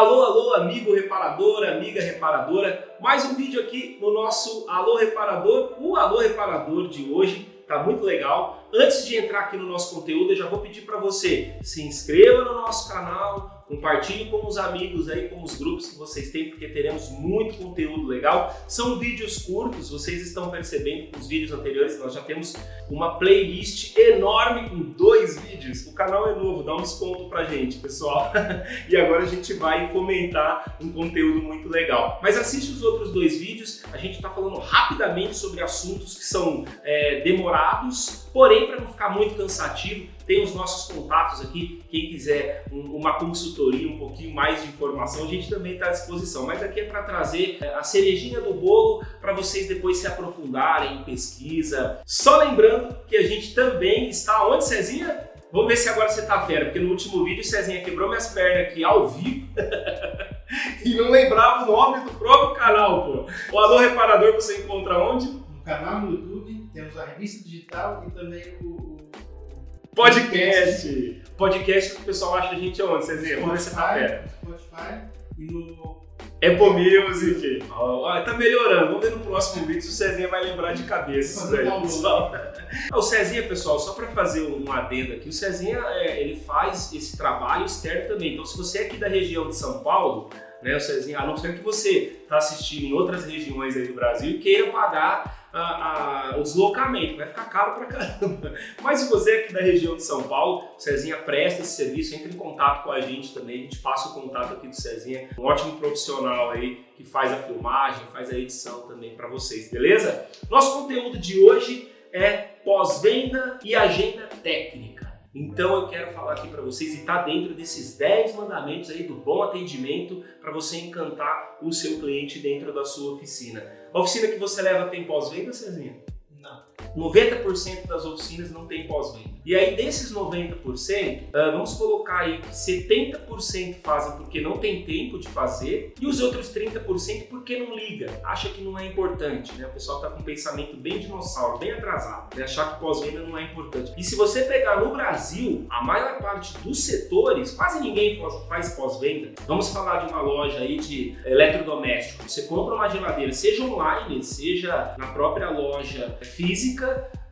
Alô, alô, amigo reparador, amiga reparadora. Mais um vídeo aqui no nosso Alô Reparador. O Alô Reparador de hoje tá muito legal. Antes de entrar aqui no nosso conteúdo, eu já vou pedir para você se inscreva no nosso canal, Compartilhe com os amigos aí, com os grupos que vocês têm, porque teremos muito conteúdo legal. São vídeos curtos, vocês estão percebendo que os vídeos anteriores nós já temos uma playlist enorme com dois vídeos. O canal é novo, dá um desconto pra gente, pessoal. e agora a gente vai fomentar um conteúdo muito legal. Mas assiste os outros dois vídeos, a gente está falando rapidamente sobre assuntos que são é, demorados, porém para não ficar muito cansativo, tem os nossos contatos aqui. Quem quiser um, uma consultoria, um pouquinho mais de informação, a gente também está à disposição. Mas aqui é para trazer é, a cerejinha do bolo para vocês depois se aprofundarem em pesquisa. Só lembrando que a gente também está onde, Cezinha? Vamos ver se agora você tá fera, porque no último vídeo o Cezinha quebrou minhas pernas aqui ao vivo e não lembrava o nome do próprio canal, pô. O Alô Reparador você encontra onde? No canal no YouTube, temos a revista digital e também o Podcast. Podcast que o pessoal acha a gente onde, Cezinha? Vamos ver se tá perto. Spotify e no Apple Music. Ó, tá melhorando. Vamos ver no próximo vídeo se o Cezinha vai lembrar de cabeça isso daí, pessoal. o Cezinha, pessoal, só para fazer um adendo aqui, o Cezinha é, ele faz esse trabalho externo também. Então, se você é aqui da região de São Paulo, né, o Cezinha, a não ser que você está assistindo em outras regiões aí do Brasil e queira pagar a, a, o deslocamento, vai ficar caro pra caramba. Mas se você é aqui da região de São Paulo, Cezinha presta esse serviço, entre em contato com a gente também, a gente passa o contato aqui do Cezinha, um ótimo profissional aí que faz a filmagem, faz a edição também para vocês, beleza? Nosso conteúdo de hoje é pós-venda e agenda técnica. Então eu quero falar aqui para vocês e tá dentro desses 10 mandamentos aí do bom atendimento para você encantar o seu cliente dentro da sua oficina. A oficina que você leva tem pós-venda, Cezinha? 90% das oficinas não tem pós-venda. E aí desses 90%, ah, vamos colocar aí que 70% fazem porque não tem tempo de fazer e os outros 30% porque não liga, acha que não é importante, né? O pessoal está com um pensamento bem dinossauro, bem atrasado, né? achar que pós-venda não é importante. E se você pegar no Brasil, a maior parte dos setores, quase ninguém faz pós-venda. Vamos falar de uma loja aí de eletrodoméstico. Você compra uma geladeira, seja online, seja na própria loja física,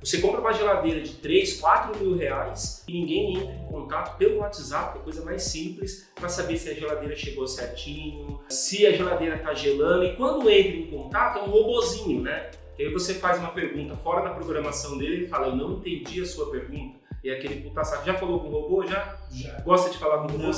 você compra uma geladeira de 3, 4 mil reais e ninguém entra em contato pelo WhatsApp, que é a coisa mais simples, para saber se a geladeira chegou certinho, se a geladeira está gelando. E quando entra em contato, é um robozinho, né? E aí você faz uma pergunta fora da programação dele, ele fala, eu não entendi a sua pergunta. E aquele puta saco, já falou com o robô? Já? Já. Gosta de falar com o robô? Não,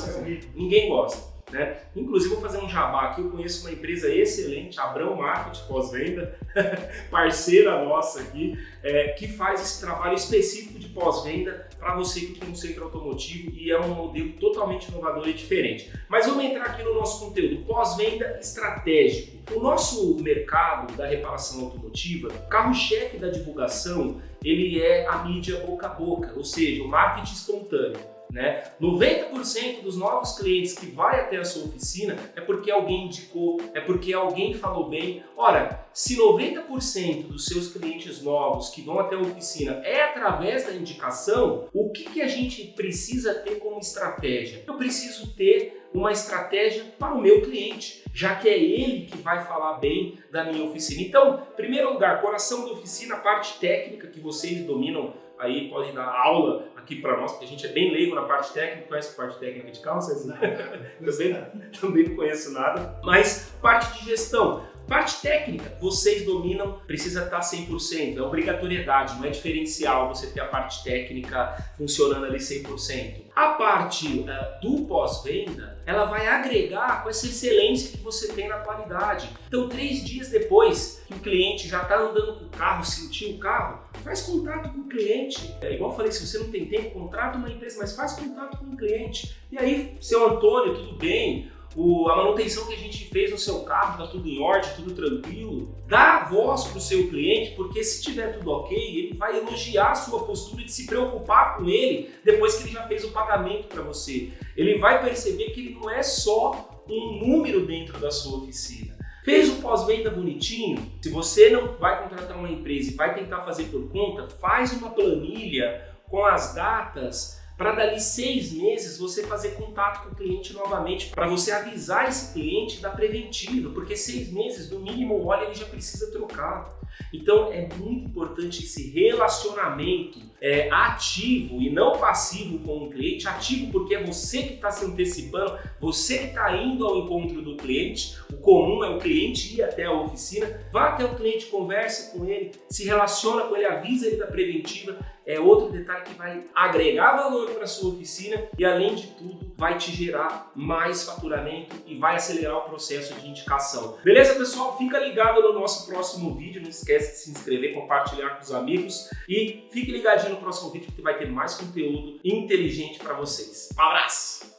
Ninguém gosta. Né? Inclusive, vou fazer um jabá aqui. Eu conheço uma empresa excelente, Abrão Marketing Pós-Venda, parceira nossa aqui, é, que faz esse trabalho específico de pós-venda para você que tem um centro automotivo e é um modelo totalmente inovador e diferente. Mas vamos entrar aqui no nosso conteúdo: pós-venda estratégico. O nosso mercado da reparação automotiva, carro-chefe da divulgação, ele é a mídia boca a boca, ou seja, o marketing espontâneo. Né? 90% dos novos clientes que vai até a sua oficina é porque alguém indicou, é porque alguém falou bem. Ora, se 90% dos seus clientes novos que vão até a oficina é através da indicação, o que, que a gente precisa ter como estratégia? Eu preciso ter uma estratégia para o meu cliente, já que é ele que vai falar bem da minha oficina. Então, primeiro lugar, coração da oficina, parte técnica que vocês dominam aí podem dar aula aqui para nós, porque a gente é bem leigo na parte técnica, conhece a parte técnica de calças? também, também não conheço nada. Mas parte de gestão. Parte técnica, vocês dominam, precisa estar 100%, é obrigatoriedade, não é diferencial você ter a parte técnica funcionando ali 100%. A parte uh, do pós-venda, ela vai agregar com essa excelência que você tem na qualidade. Então, três dias depois que o cliente já está andando com o carro, sentiu o carro, faz contato com o cliente. É igual eu falei, se você não tem tempo, contrata uma empresa, mas faz contato com o cliente. E aí, seu Antônio, tudo bem? o, a manutenção que a gente fez no seu carro, está tudo em ordem, tudo tranquilo. Dá voz para o seu cliente, porque se tiver tudo ok, ele vai elogiar a sua postura de se preocupar com ele depois que ele já fez o pagamento para você. Ele vai perceber que ele não é só um número dentro da sua oficina. Fez o pós-venda bonitinho? Se você não vai contratar uma empresa e vai tentar fazer por conta, faz uma planilha com as datas para dali seis meses você fazer contato com o cliente novamente, para você avisar esse cliente da preventiva, porque seis meses, no mínimo, o óleo ele já precisa trocar. Então é muito importante esse relacionamento é, ativo e não passivo com o cliente. Ativo porque é você que está se antecipando, você que está indo ao encontro do cliente. O comum é o cliente ir até a oficina, vá até o cliente, converse com ele, se relaciona com ele, avisa ele da preventiva. É outro detalhe que vai agregar valor para sua oficina e além de tudo vai te gerar mais faturamento e vai acelerar o processo de indicação. Beleza, pessoal? Fica ligado no nosso próximo vídeo. Não esquece de se inscrever, compartilhar com os amigos e fique ligadinho no próximo vídeo que vai ter mais conteúdo inteligente para vocês. Um abraço!